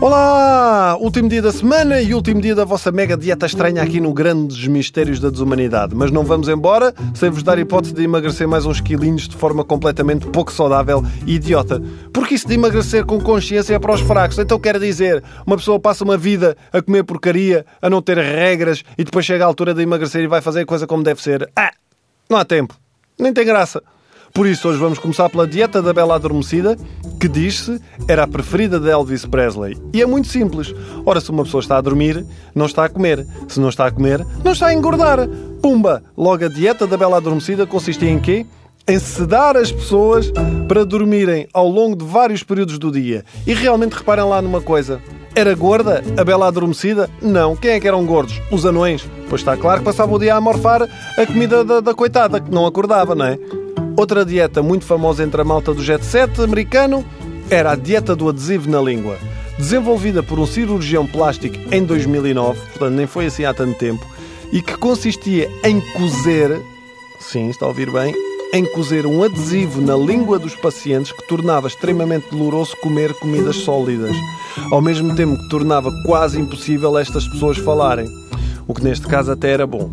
Olá! Último dia da semana e último dia da vossa mega dieta estranha aqui no Grandes Mistérios da Desumanidade. Mas não vamos embora sem vos dar hipótese de emagrecer mais uns quilinhos de forma completamente pouco saudável e idiota. Porque isso de emagrecer com consciência é para os fracos. Então quer dizer, uma pessoa passa uma vida a comer porcaria, a não ter regras e depois chega à altura de emagrecer e vai fazer a coisa como deve ser. Ah! Não há tempo. Nem tem graça. Por isso, hoje vamos começar pela dieta da Bela Adormecida, que diz-se era a preferida de Elvis Presley. E é muito simples. Ora, se uma pessoa está a dormir, não está a comer. Se não está a comer, não está a engordar. Pumba! Logo, a dieta da Bela Adormecida consistia em quê? Em sedar as pessoas para dormirem ao longo de vários períodos do dia. E realmente reparem lá numa coisa. Era gorda a Bela Adormecida? Não. Quem é que eram gordos? Os anões. Pois está claro que passava o dia a morfar a comida da, da coitada, que não acordava, não é? Outra dieta muito famosa entre a malta do jet set americano era a dieta do adesivo na língua. Desenvolvida por um cirurgião plástico em 2009, portanto nem foi assim há tanto tempo, e que consistia em cozer, sim, está a ouvir bem, em cozer um adesivo na língua dos pacientes que tornava extremamente doloroso comer comidas sólidas, ao mesmo tempo que tornava quase impossível estas pessoas falarem, o que neste caso até era bom.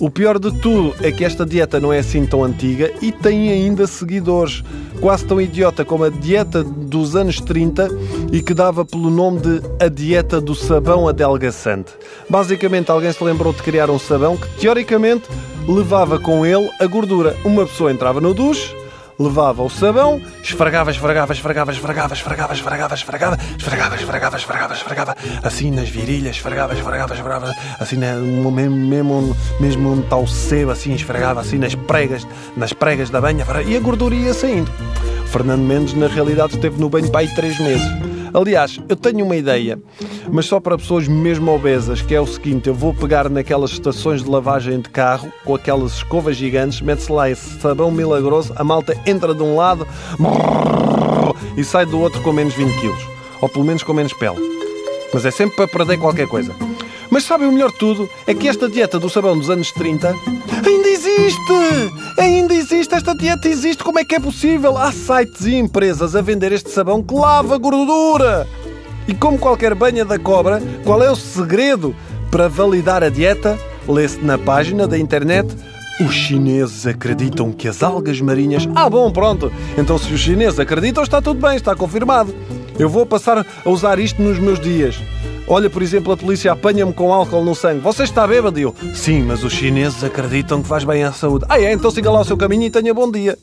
O pior de tudo é que esta dieta não é assim tão antiga e tem ainda seguidores, quase tão idiota como a dieta dos anos 30 e que dava pelo nome de a dieta do sabão adelgaçante. Basicamente, alguém se lembrou de criar um sabão que teoricamente levava com ele a gordura. Uma pessoa entrava no duche, levava o sabão, esfregava, esfregava, esfregava, esfregava, esfregava, esfregava, esfregava, esfregava, esfregava, esfregava, esfregava, assim nas virilhas, esfregava, esfregava, esfregava, assim mesmo, mesmo, onde o sebo, assim esfregava, assim nas pregas, nas pregas da banha, e a gordura ia saindo. Fernando Mendes, na realidade, esteve no banho para aí três meses. Aliás, eu tenho uma ideia, mas só para pessoas mesmo obesas, que é o seguinte: eu vou pegar naquelas estações de lavagem de carro, com aquelas escovas gigantes, mete-se lá esse sabão milagroso, a malta entra de um lado e sai do outro com menos 20 quilos. Ou pelo menos com menos pele. Mas é sempre para perder qualquer coisa. Mas sabem o melhor de tudo? É que esta dieta do sabão dos anos 30 ainda existe! Ainda existe, esta dieta existe, como é que é possível? Há sites e empresas a vender este sabão que lava gordura! E como qualquer banha da cobra, qual é o segredo para validar a dieta? Lê-se na página da internet os chineses acreditam que as algas marinhas. Ah, bom, pronto. Então, se os chineses acreditam, está tudo bem, está confirmado. Eu vou passar a usar isto nos meus dias. Olha, por exemplo, a polícia apanha-me com álcool no sangue. Você está bêbado? Eu, sim, mas os chineses acreditam que faz bem à saúde. Ah, é? Então siga lá o seu caminho e tenha bom dia.